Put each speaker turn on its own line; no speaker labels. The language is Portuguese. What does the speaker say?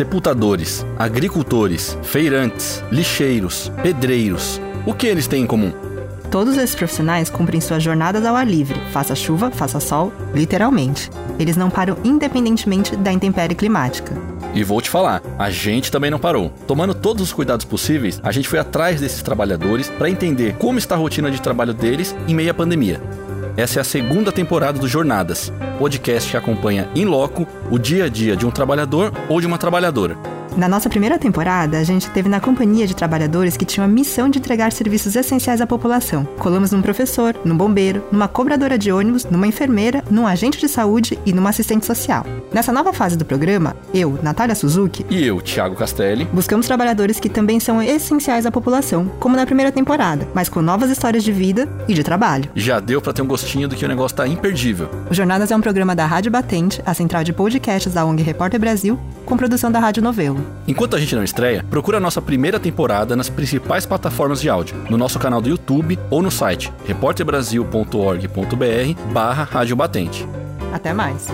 sepultadores, agricultores, feirantes, lixeiros, pedreiros. O que eles têm em comum?
Todos esses profissionais cumprem suas jornadas ao ar livre, faça chuva, faça sol, literalmente. Eles não param independentemente da intempérie climática.
E vou te falar, a gente também não parou. Tomando todos os cuidados possíveis, a gente foi atrás desses trabalhadores para entender como está a rotina de trabalho deles em meio à pandemia. Essa é a segunda temporada do Jornadas, podcast que acompanha em loco o dia a dia de um trabalhador ou de uma trabalhadora.
Na nossa primeira temporada, a gente esteve na companhia de trabalhadores que tinham a missão de entregar serviços essenciais à população. Colamos num professor, num bombeiro, numa cobradora de ônibus, numa enfermeira, num agente de saúde e numa assistente social. Nessa nova fase do programa, eu, Natália Suzuki,
E eu, Thiago Castelli,
buscamos trabalhadores que também são essenciais à população, como na primeira temporada, mas com novas histórias de vida e de trabalho.
já deu para ter um gostinho do que o negócio tá imperdível.
O Jornadas é um programa da Rádio Batente, a central de podcasts da ONG Repórter Brasil, com produção da Rádio Novelo.
Enquanto a gente não estreia, procura a nossa primeira temporada nas principais plataformas de áudio, no nosso canal do YouTube ou no site repórterbrasil.org.br barra Rádio Batente.
Até mais!